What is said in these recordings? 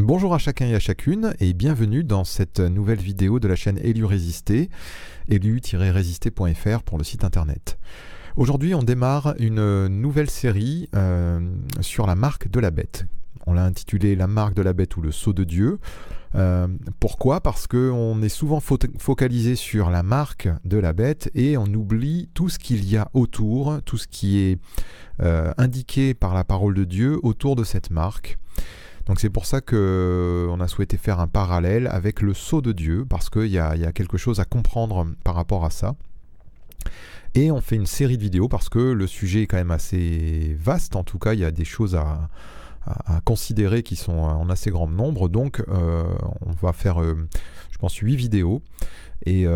Bonjour à chacun et à chacune et bienvenue dans cette nouvelle vidéo de la chaîne Élu Résister, élu-résister.fr pour le site internet. Aujourd'hui on démarre une nouvelle série euh, sur la marque de la bête. On l'a intitulé La marque de la bête ou le sceau de Dieu. Euh, pourquoi? Parce qu'on est souvent focalisé sur la marque de la bête et on oublie tout ce qu'il y a autour, tout ce qui est euh, indiqué par la parole de Dieu autour de cette marque. Donc c'est pour ça qu'on euh, a souhaité faire un parallèle avec le sceau de Dieu, parce qu'il y, a, quelque chose à comprendre par rapport à ça. Et on fait une série de vidéos parce que le sujet est quand même assez vaste, en tout cas il y a des choses à, considérer qui sont en assez grand nombre. Donc euh, on va faire, euh, je pense, 8 vidéos. Et,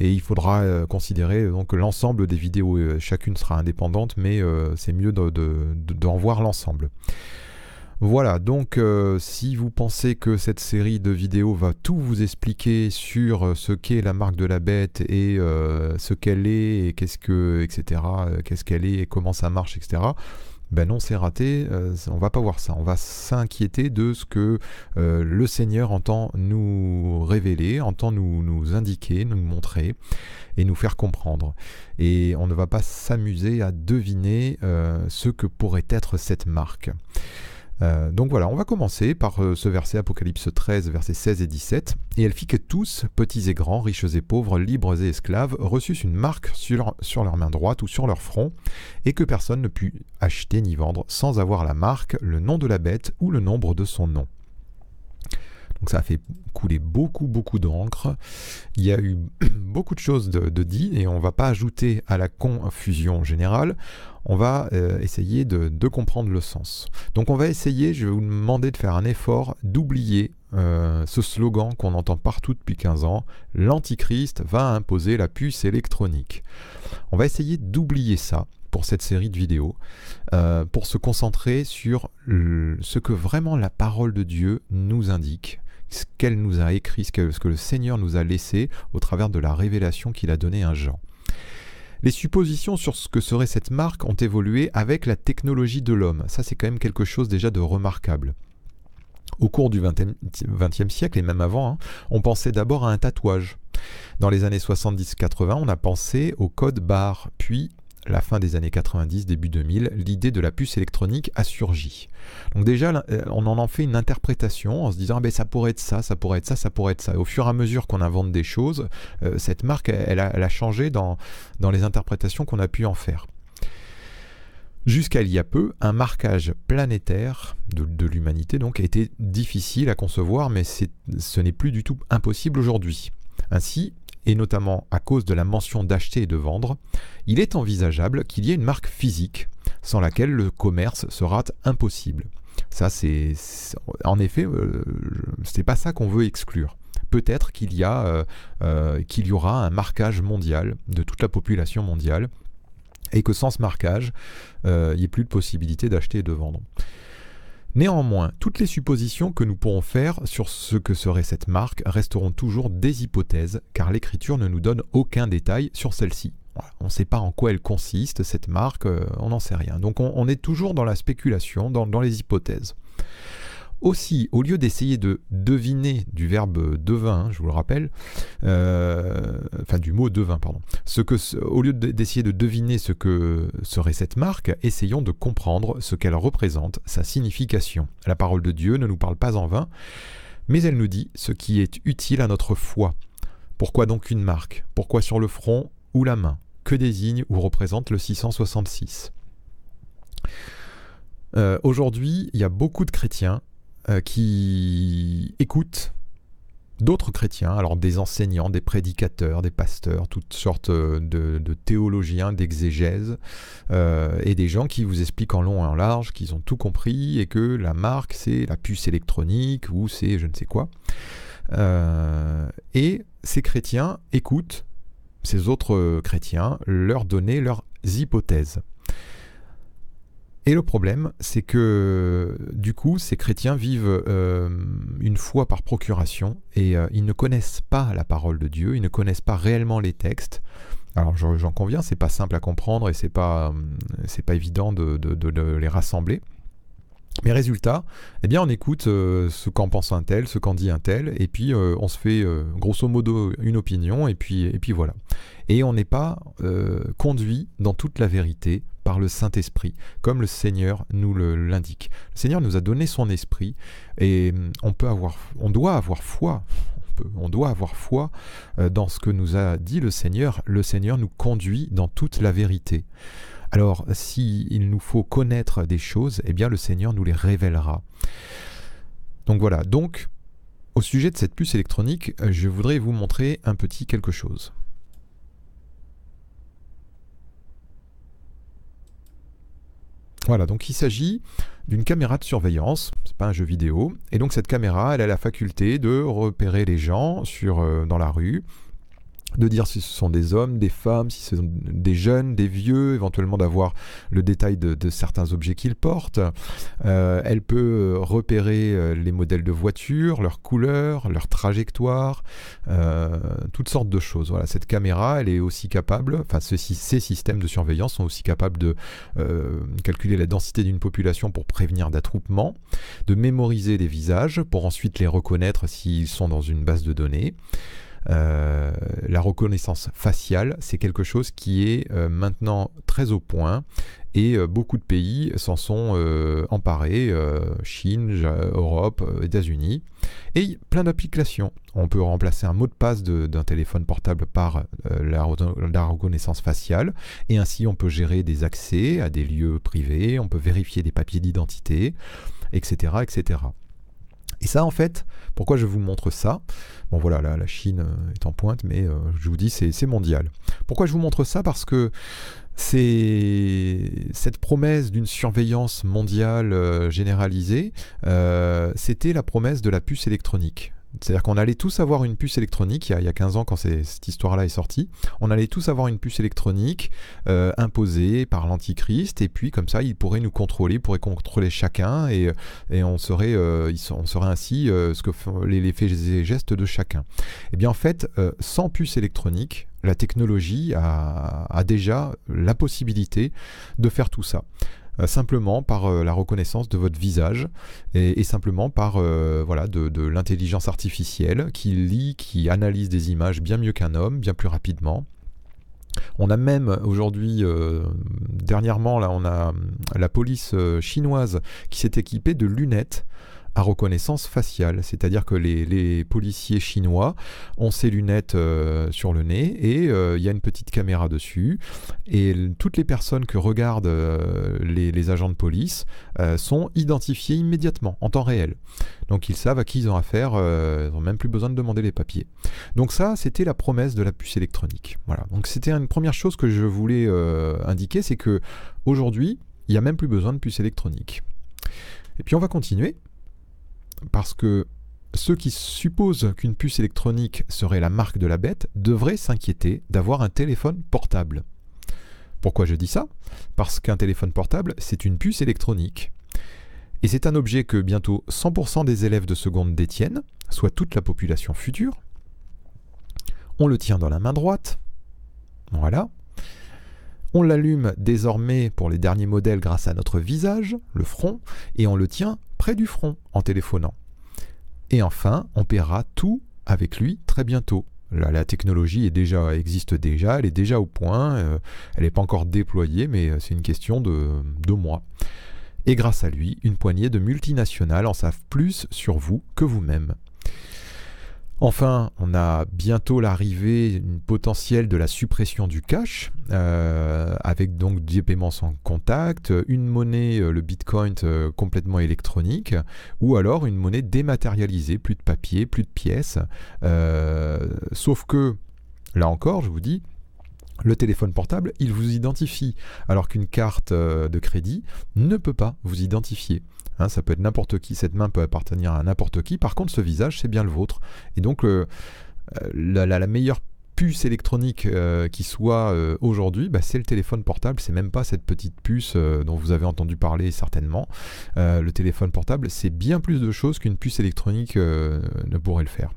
il faudra considérer l'ensemble des vidéos. Chacune sera indépendante, mais c'est mieux d'en de, voir l'ensemble. Voilà, donc euh, si vous pensez que cette série de vidéos va tout vous expliquer sur euh, ce qu'est la marque de la bête et euh, ce qu'elle est et qu'est-ce que, etc., qu'est-ce qu'elle est et comment ça marche, etc., ben non, c'est raté, on va pas voir ça. On va s'inquiéter de ce que le Seigneur entend nous révéler, entend nous, nous indiquer, nous montrer et nous faire comprendre. Et on ne va pas s'amuser à deviner ce que pourrait être cette marque. Euh, donc voilà, on va commencer par euh, ce verset Apocalypse 13, versets 16 et 17. Et elle fit que tous, petits et grands, riches et pauvres, libres et esclaves, reçussent une marque sur, sur leur main droite ou sur leur front, et que personne ne put acheter ni vendre sans avoir la marque, le nom de la bête ou le nombre de son nom. Donc ça a fait couler beaucoup, beaucoup d'encre. Il y a eu beaucoup de choses de, dit et on ne va pas ajouter à la confusion générale. On va euh, essayer de, comprendre le sens. Donc on va essayer, je vais vous demander de faire un effort d'oublier euh, ce slogan qu'on entend partout depuis 15 ans, l'Antichrist va imposer la puce électronique. On va essayer d'oublier ça pour cette série de vidéos, euh, pour se concentrer sur ce que vraiment la parole de Dieu nous indique ce qu'elle nous a écrit, ce que, le Seigneur nous a laissé au travers de la révélation qu'il a donnée à Jean. Les suppositions sur ce que serait cette marque ont évolué avec la technologie de l'homme. Ça, c'est quand même quelque chose déjà de remarquable. Au cours du XXe siècle et même avant, hein, on pensait d'abord à un tatouage. Dans les années 70-80, on a pensé au code barre, puis la fin des années 90, début 2000, l'idée de la puce électronique a surgi. Donc déjà, euh, on en fait une interprétation en se disant, ah ben, ça pourrait être ça, ça pourrait être ça, ça pourrait être ça. Au fur et à mesure qu'on invente des choses, euh, cette marque, elle a, changé dans, les interprétations qu'on a pu en faire. Jusqu'à il y a peu, un marquage planétaire de, l'humanité donc été difficile à concevoir, mais ce n'est plus du tout impossible aujourd'hui. Ainsi, et notamment à cause de la mention d'acheter et de vendre, il est envisageable qu'il y ait une marque physique sans laquelle le commerce sera impossible. Ça, c'est en effet, euh, c'est pas ça qu'on veut exclure. Peut-être qu'il y euh, euh, qu'il y aura un marquage mondial de toute la population mondiale, et que sans ce marquage, il n'y ait plus de possibilité d'acheter et de vendre. Néanmoins, toutes les suppositions que nous pourrons faire sur ce que serait cette marque resteront toujours des hypothèses, car l'écriture ne nous donne aucun détail sur celle-ci. on ne sait pas en quoi elle consiste, cette marque, euh, on n'en sait rien. Donc on, est toujours dans la spéculation, dans les hypothèses. Aussi, au lieu d'essayer de deviner du verbe devin, je vous le rappelle, euh, enfin du mot devin, pardon, ce que, au lieu d'essayer de deviner ce que serait cette marque, essayons de comprendre ce qu'elle représente, sa signification. La parole de Dieu ne nous parle pas en vain, mais elle nous dit ce qui est utile à notre foi. Pourquoi donc une marque? Pourquoi sur le front ou la main? Que désigne ou représente le 666 euh, Aujourd'hui, il y a beaucoup de chrétiens euh, qui écoutent d'autres chrétiens, alors des enseignants, des prédicateurs, des pasteurs, toutes sortes euh, de, théologiens, d'exégèses, euh, et des gens qui vous expliquent en long et en large qu'ils ont tout compris et que la marque c'est la puce électronique ou c'est je ne sais quoi. et ces chrétiens écoutent ces autres chrétiens leur donner leurs hypothèses. Et le problème, c'est que du coup, ces chrétiens vivent euh, une foi par procuration et euh, ils ne connaissent pas la parole de Dieu, ils ne connaissent pas réellement les textes. Alors j'en conviens, c'est pas simple à comprendre et c'est pas, euh, pas évident de, les rassembler. Mais résultat, eh bien on écoute euh, ce qu'en pense un tel, ce qu'en dit un tel, et puis euh, on se fait euh, grosso modo une opinion, et puis, et puis voilà. Et on n'est pas conduit dans toute la vérité par le Saint-Esprit, comme le Seigneur nous l'indique. Le, Seigneur nous a donné son esprit, et hum, on, peut avoir, on doit avoir foi. On doit avoir foi dans ce que nous a dit le Seigneur. Le Seigneur nous conduit dans toute la vérité. Alors, s'il nous faut connaître des choses, eh bien le Seigneur nous les révélera. Donc voilà, donc au sujet de cette puce électronique, je voudrais vous montrer un petit quelque chose. Voilà, donc il s'agit d'une caméra de surveillance, c'est pas un jeu vidéo, et donc cette caméra, elle a la faculté de repérer les gens euh, dans la rue, de dire si ce sont des hommes, des femmes, si ce sont des jeunes, des vieux, éventuellement d'avoir le détail de, certains objets qu'ils portent. Euh, elle peut repérer euh, les modèles de voitures, leurs couleurs, leur trajectoire, euh, toutes sortes de choses. Voilà, cette caméra, elle est aussi capable, enfin ces systèmes de surveillance sont aussi capables de calculer la densité d'une population pour prévenir d'attroupement, de mémoriser des visages pour ensuite les reconnaître s'ils sont dans une base de données. Euh, la reconnaissance faciale, c'est quelque chose qui est euh, maintenant très au point et euh, beaucoup de pays s'en sont emparés, Chine, Europe, États-Unis, et plein d'applications. On peut remplacer un mot de passe d'un téléphone portable par la, la, reconnaissance faciale, et ainsi on peut gérer des accès à des lieux privés, on peut vérifier des papiers d'identité, etc., etc. Et ça, en fait, pourquoi je vous montre ça? Bon, voilà, la Chine euh, est en pointe, mais euh, je vous dis, c'est mondial. Pourquoi je vous montre ça? Parce que c'est cette promesse d'une surveillance mondiale euh, généralisée, c'était la promesse de la puce électronique. C'est-à-dire qu'on allait tous avoir une puce électronique, il y a, 15 ans quand cette histoire-là est sortie, on allait tous avoir une puce électronique euh, imposée par l'Antichrist, et puis comme ça, il pourrait nous contrôler, il pourrait contrôler chacun, et, on, serait, euh, serait ainsi euh, ce que font les, faits et gestes de chacun. Eh bien en fait, sans puce électronique, la technologie a, déjà la possibilité de faire tout ça. Euh, simplement par euh, la reconnaissance de votre visage et, simplement par euh, voilà, de, l'intelligence artificielle qui lit, qui analyse des images bien mieux qu'un homme, bien plus rapidement. On a même aujourd'hui, dernièrement, là, on a la police chinoise qui s'est équipée de lunettes à reconnaissance faciale. C'est-à-dire que les, policiers chinois ont ces lunettes euh, sur le nez et euh, il y a une petite caméra dessus. Et toutes les personnes que regardent euh, les, agents de police sont identifiées immédiatement, en temps réel. Donc ils savent à qui ils ont affaire, ils n'ont même plus besoin de demander les papiers. Donc ça, c'était la promesse de la puce électronique. Voilà. Donc c'était une première chose que je voulais indiquer, c'est que aujourd'hui, il n'y a même plus besoin de puce électronique. Et puis on va continuer parce que ceux qui supposent qu'une puce électronique serait la marque de la bête devraient s'inquiéter d'avoir un téléphone portable. Pourquoi je dis ça? Parce qu'un téléphone portable, c'est une puce électronique. Et c'est un objet que bientôt 100% des élèves de seconde détiennent, soit toute la population future. On le tient dans la main droite. Voilà. On l'allume désormais pour les derniers modèles grâce à notre visage, le front, et on le tient près du front en téléphonant. Et enfin, on paiera tout avec lui très bientôt. la technologie existe déjà, elle est déjà au point, euh, elle n'est pas encore déployée, mais euh, c'est une question de mois. Et grâce à lui, une poignée de multinationales en savent plus sur vous que vous-même. Enfin, on a bientôt l'arrivée potentielle de la suppression du cash, euh, avec donc des paiements sans contact, une monnaie, euh, le bitcoin euh, complètement électronique, ou alors une monnaie dématérialisée, plus de papier, plus de pièces. sauf que, là encore, je vous dis, le téléphone portable, il vous identifie, alors qu'une carte de crédit ne peut pas vous identifier. Hein, ça peut être n'importe qui, cette main peut appartenir à n'importe qui. Par contre, ce visage, c'est bien le vôtre. Et donc, euh, euh, la, meilleure puce électronique euh, qui soit aujourd'hui, bah, c'est le téléphone portable. C'est même pas cette petite puce dont vous avez entendu parler certainement. le téléphone portable, c'est bien plus de choses qu'une puce électronique ne pourrait le faire.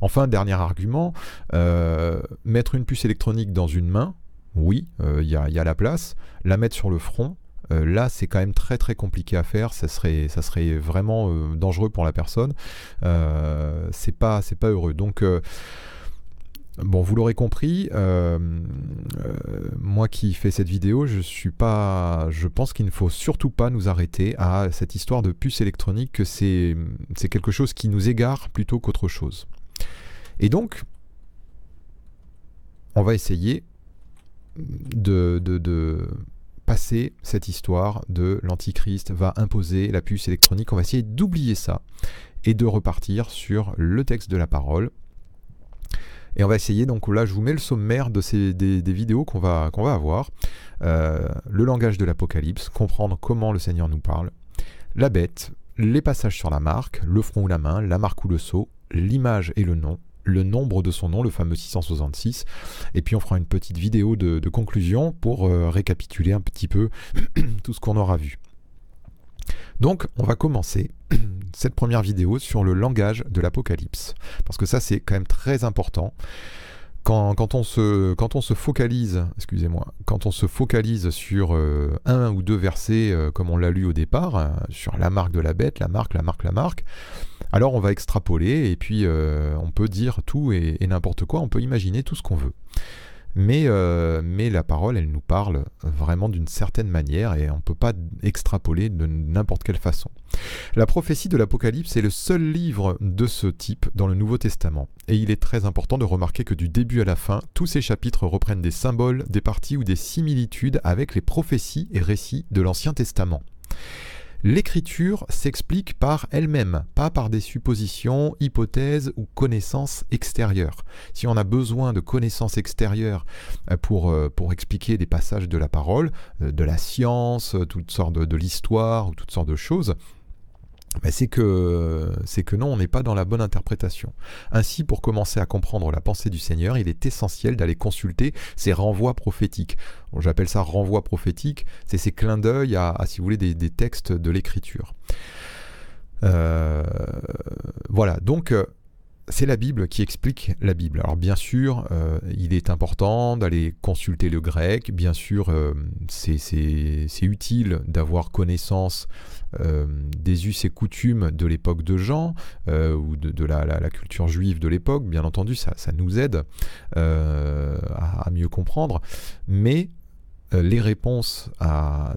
Enfin, dernier argument, mettre une puce électronique dans une main, oui, il y, a la place. La mettre sur le front, là, c'est quand même très très compliqué à faire. Ça serait, vraiment dangereux pour la personne. c'est pas, pas heureux. Donc Bon, vous l'aurez compris, euh, euh, moi qui fais cette vidéo, je suis pas, je pense qu'il ne faut surtout pas nous arrêter à cette histoire de puce électronique, que c'est quelque chose qui nous égare plutôt qu'autre chose. Et donc, on va essayer de, passer cette histoire de l'Antichrist va imposer la puce électronique. On va essayer d'oublier ça et de repartir sur le texte de la parole et on va essayer, donc là je vous mets le sommaire des, vidéos qu'on va, qu'on va avoir. Euh, le langage de l'Apocalypse, comprendre comment le Seigneur nous parle, la bête, les passages sur la marque, le front ou la main, la marque ou le sceau, l'image et le nom, le nombre de son nom, le fameux 666. Et puis on fera une petite vidéo de, conclusion pour euh, récapituler un petit peu tout ce qu'on aura vu. Donc on va commencer cette première vidéo sur le langage de l'Apocalypse. Parce que ça c'est quand même très important. Quand, on se, focalise, excusez-moi, quand on se focalise sur euh, un ou deux versets, euh, comme on l'a lu au départ, sur la marque de la bête, la marque, la marque, la marque, alors on va extrapoler et puis on peut dire tout et n'importe quoi, on peut imaginer tout ce qu'on veut. Euh, mais, la parole, elle nous parle vraiment d'une certaine manière et on ne peut pas extrapoler de n'importe quelle façon. La prophétie de l'Apocalypse est le seul livre de ce type dans le Nouveau Testament. Et il est très important de remarquer que du début à la fin, tous ces chapitres reprennent des symboles, des parties ou des similitudes avec les prophéties et récits de l'Ancien Testament. L'écriture s'explique par elle-même, pas par des suppositions, hypothèses ou connaissances extérieures. Si on a besoin de connaissances extérieures euh, pour, euh, pour expliquer des passages de la parole, euh, de la science, toutes sortes de l'histoire ou toutes sortes de choses, c'est que, non, on n'est pas dans la bonne interprétation. Ainsi, pour commencer à comprendre la pensée du Seigneur, il est essentiel d'aller consulter ces renvois prophétiques. j'appelle ça renvoi prophétique, c'est ces clins d'œil à, si vous voulez, des, textes de l'Écriture. Euh, voilà, donc euh, c'est la Bible qui explique la Bible. Alors bien sûr, euh, il est important d'aller consulter le grec, bien sûr, euh, c'est utile d'avoir connaissance euh, des us et coutumes de l'époque de Jean, ou de, la, culture juive de l'époque, bien entendu, ça, nous aide à, mieux comprendre, mais les réponses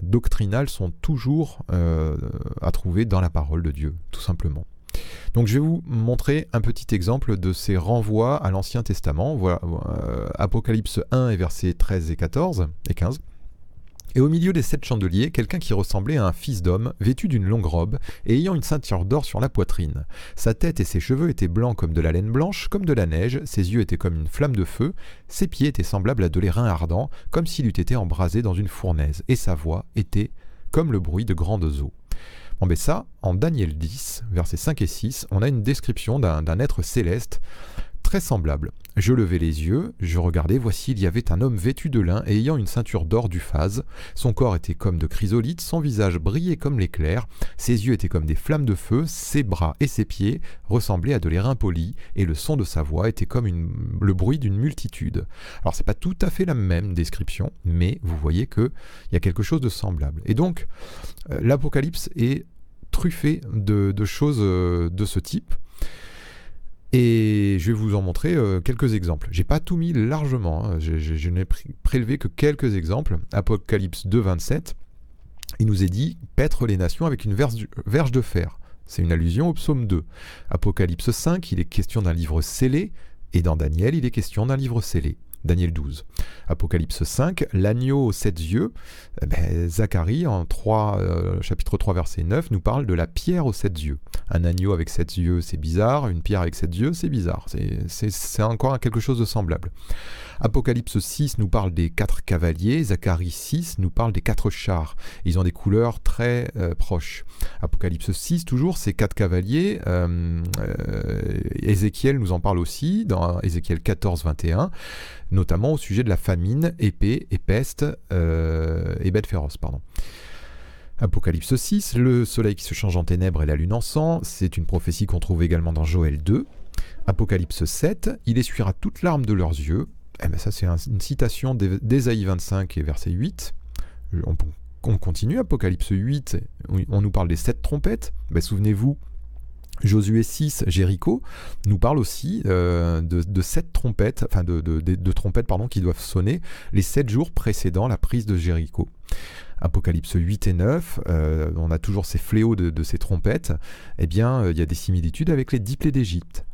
doctrinales sont toujours à trouver dans la parole de Dieu, tout simplement. Donc je vais vous montrer un petit exemple de ces renvois à l'Ancien Testament. Voilà, euh, Apocalypse 1 et versets 13 et 14 et 15. Et au milieu des sept chandeliers, quelqu'un qui ressemblait à un fils d'homme, vêtu d'une longue robe, et ayant une ceinture d'or sur la poitrine. Sa tête et ses cheveux étaient blancs comme de la laine blanche, comme de la neige, ses yeux étaient comme une flamme de feu, ses pieds étaient semblables à de l'airain ardent, comme s'il eût été embrasé dans une fournaise, et sa voix était comme le bruit de grandes eaux. Bon, ben en Daniel 10, versets 5 et 6, on a une description d'un être céleste très semblable. Je levai les yeux, je regardais, voici il y avait un homme vêtu de lin et ayant une ceinture d'or du phase. Son corps était comme de chrysolite, son visage brillait comme l'éclair, ses yeux étaient comme des flammes de feu, ses bras et ses pieds ressemblaient à de l'airain poli, et le son de sa voix était comme le bruit d'une multitude. Alors c'est pas tout à fait la même description, mais vous voyez qu'il y a quelque chose de semblable. Et donc, euh, l'Apocalypse est truffé de choses euh, de ce type. Et je vais vous en montrer euh, quelques exemples. J'ai pas tout mis largement, hein. je, n'ai prélevé que quelques exemples. Apocalypse 2, 27, il nous est dit paître les nations avec une verge de fer. C'est une allusion au psaume 2. Apocalypse 5, il est question d'un livre scellé, et dans Daniel, il est question d'un livre scellé. Daniel 12. Apocalypse 5, l'agneau aux sept yeux. Eh ben, Zacharie, en 3, euh, chapitre 3, verset 9, nous parle de la pierre aux sept yeux. Un agneau avec sept yeux, c'est bizarre. Une pierre avec sept yeux, c'est bizarre. C'est encore quelque chose de semblable. Apocalypse 6 nous parle des quatre cavaliers. Zacharie 6 nous parle des quatre chars. Ils ont des couleurs très euh, proches. Apocalypse 6, toujours, ces quatre cavaliers. Euh, Ézéchiel nous en parle aussi dans Ézéchiel 14, 21 notamment au sujet de la famine, épée et peste euh, et bête féroce. Pardon. Apocalypse 6, le soleil qui se change en ténèbres et la lune en sang, c'est une prophétie qu'on trouve également dans Joël 2. Apocalypse 7, il essuiera toutes larmes de leurs yeux. Eh ben ça c'est une citation d'Ésaïe 25 et verset 8. On on continue, Apocalypse 8, on nous parle des sept trompettes. Ben, souvenez-vous, Josué 6, Jéricho, nous parle aussi euh, de, sept trompettes, enfin de, trompettes pardon, qui doivent sonner les sept jours précédant la prise de Jéricho. Apocalypse 8 et 9, euh, on a toujours ces fléaux de, ces trompettes, eh bien il y a des similitudes avec les dix plaies d'Égypte.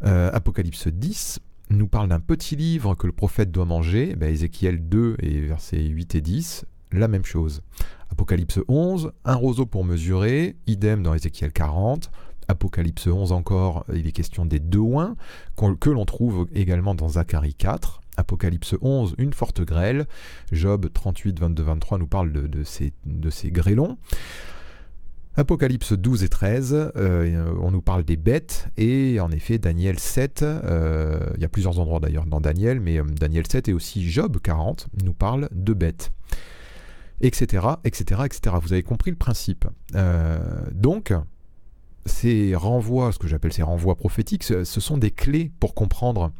Apocalypse 10, nous parle d'un petit livre que le prophète doit manger, ben, Ézéchiel 2 et versets 8 et 10, la même chose. Apocalypse 11, un roseau pour mesurer, idem dans Ézéchiel 40. Apocalypse 11 encore, il est question des deux oins, que l'on trouve également dans Zacharie 4. Apocalypse 11, une forte grêle. Job 38, 22, 23 nous parle de, ces, grêlons. Apocalypse 12 et 13, euh, on nous parle des bêtes, et en effet, Daniel 7, euh, il y a plusieurs endroits d'ailleurs dans Daniel, mais euh, Daniel 7 et aussi Job 40 nous parlent de bêtes, etc., etc., etc. Vous avez compris le principe. donc, ces renvois, ce que j'appelle ces renvois prophétiques, ce sont des clés pour comprendre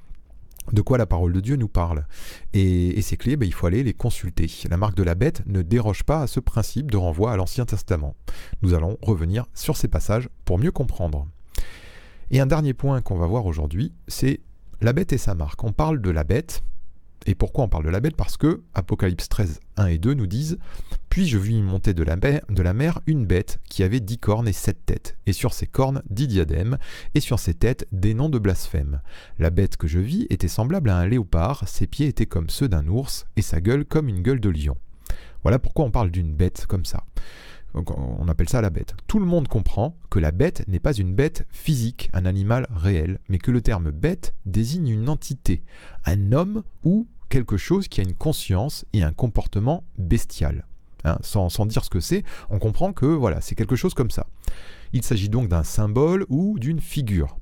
de quoi la parole de Dieu nous parle. Et, ces clés, ben, il faut aller les consulter. La marque de la bête ne déroge pas à ce principe de renvoi à l'Ancien Testament. Nous allons revenir sur ces passages pour mieux comprendre. Et un dernier point qu'on va voir aujourd'hui, c'est la bête et sa marque. On parle de la bête, et pourquoi on parle de la bête? Parce que Apocalypse 13, 1 et 2 nous disent Puis je vis monter de la, mer, une bête qui avait dix cornes et sept têtes, et sur ses cornes dix diadèmes, et sur ses têtes des noms de blasphème. La bête que je vis était semblable à un léopard, ses pieds étaient comme ceux d'un ours, et sa gueule comme une gueule de lion. Voilà pourquoi on parle d'une bête comme ça. On appelle ça la bête. Tout le monde comprend que la bête n'est pas une bête physique, un animal réel, mais que le terme bête désigne une entité, un homme ou quelque chose qui a une conscience et un comportement bestial. Hein, sans, dire ce que c'est, on comprend que voilà, c'est quelque chose comme ça. Il s'agit donc d'un symbole ou d'une figure.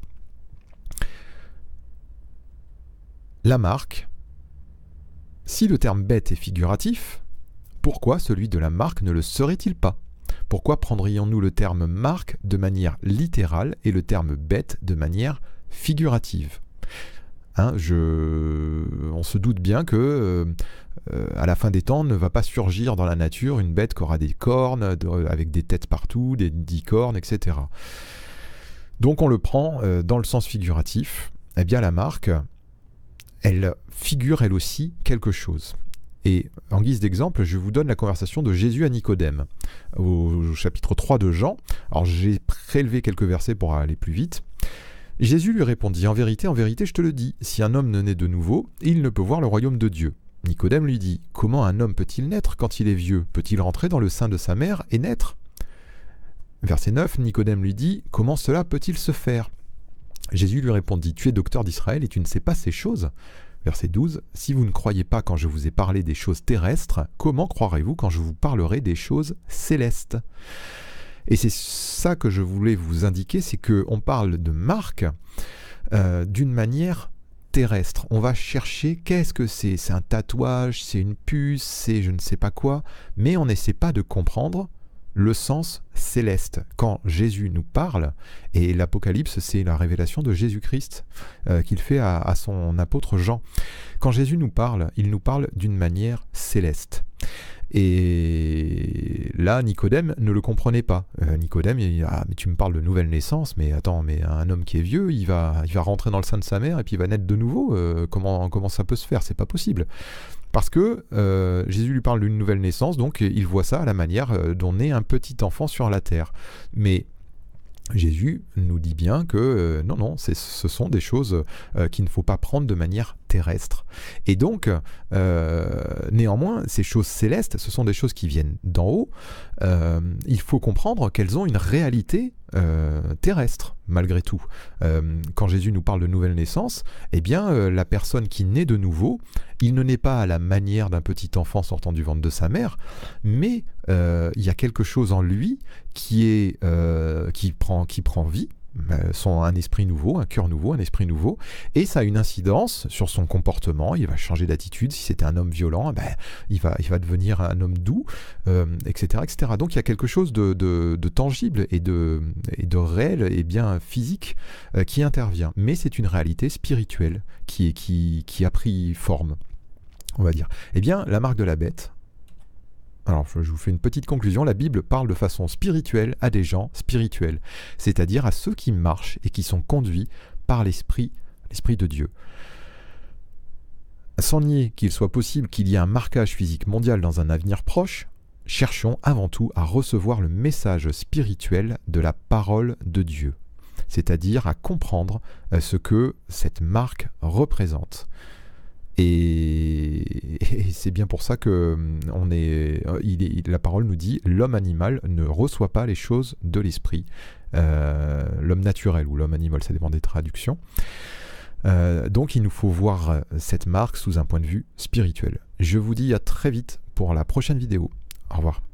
La marque, si le terme bête est figuratif, pourquoi celui de la marque ne le serait-il pas? Pourquoi prendrions-nous le terme marque de manière littérale et le terme bête de manière figurative? Hein, on se doute bien que euh, euh, à la fin des temps ne va pas surgir dans la nature une bête qui aura des cornes, avec des têtes partout, des dix cornes, etc. Donc on le prend euh, dans le sens figuratif. Eh bien la marque, elle figure elle aussi quelque chose. Et en guise d'exemple, je vous donne la conversation de Jésus à Nicodème, au chapitre 3 de Jean. Alors j'ai prélevé quelques versets pour aller plus vite. Jésus lui répondit, En vérité, en vérité, je te le dis, si un homme ne naît de nouveau, il ne peut voir le royaume de Dieu. Nicodème lui dit, Comment un homme peut-il naître quand il est vieux? Peut-il rentrer dans le sein de sa mère et naître? Verset 9, Nicodème lui dit, Comment cela peut-il se faire? Jésus lui répondit, Tu es docteur d'Israël et tu ne sais pas ces choses Verset 12, Si vous ne croyez pas quand je vous ai parlé des choses terrestres, comment croirez-vous quand je vous parlerai des choses célestes? Et c'est ça que je voulais vous indiquer, c'est qu'on parle de marque euh, d'une manière terrestre. On va chercher qu'est-ce que c'est. C'est un tatouage, c'est une puce, c'est je ne sais pas quoi, mais on n'essaie pas de comprendre le sens céleste. Quand Jésus nous parle, et l'Apocalypse, c'est la révélation de Jésus-Christ euh, qu'il fait à, son apôtre Jean. Quand Jésus nous parle, il nous parle d'une manière céleste. Et là, Nicodème ne le comprenait pas. Euh, Nicodème, Ah, mais tu me parles de nouvelle naissance, mais attends, mais un homme qui est vieux, il va, il va rentrer dans le sein de sa mère et puis il va naître de nouveau. Euh, comment, comment ça peut se faire? C'est pas possible. Parce que euh, Jésus lui parle d'une nouvelle naissance, donc il voit ça à la manière dont naît un petit enfant sur la terre. Mais Jésus nous dit bien que non, non, ce sont des choses qu'il ne faut pas prendre de manière terrestre. Et donc, euh, néanmoins, ces choses célestes, ce sont des choses qui viennent d'en haut. il faut comprendre qu'elles ont une réalité terrestre, malgré tout. quand Jésus nous parle de nouvelle naissance, eh bien, la personne qui naît de nouveau, il ne naît pas à la manière d'un petit enfant sortant du ventre de sa mère, mais il y a quelque chose en lui qui, est, euh, qui, prend, qui prend vie, euh, son, un esprit nouveau, un cœur nouveau, un esprit nouveau, et ça a une incidence sur son comportement, il va changer d'attitude, si c'était un homme violent, ben, il, va, il va devenir un homme doux, etc., euh, etc. Donc il y a quelque chose de, de, tangible et de, et de réel et bien physique qui intervient, mais c'est une réalité spirituelle qui, qui, qui a pris forme, on va dire. Eh bien, la marque de la bête, Alors, je vous fais une petite conclusion. La Bible parle de façon spirituelle à des gens spirituels, c'est-à-dire à ceux qui marchent et qui sont conduits par l'Esprit, l'Esprit de Dieu. Sans nier qu'il soit possible qu'il y ait un marquage physique mondial dans un avenir proche, cherchons avant tout à recevoir le message spirituel de la parole de Dieu, c'est-à-dire à comprendre euh, ce que cette marque représente. Et, c'est bien pour ça que hum, on est, euh, la parole nous dit l'homme animal ne reçoit pas les choses de l'esprit, euh, l'homme naturel ou l'homme animal, ça dépend des traductions. donc il nous faut voir cette marque sous un point de vue spirituel. Je vous dis à très vite pour la prochaine vidéo. Au revoir.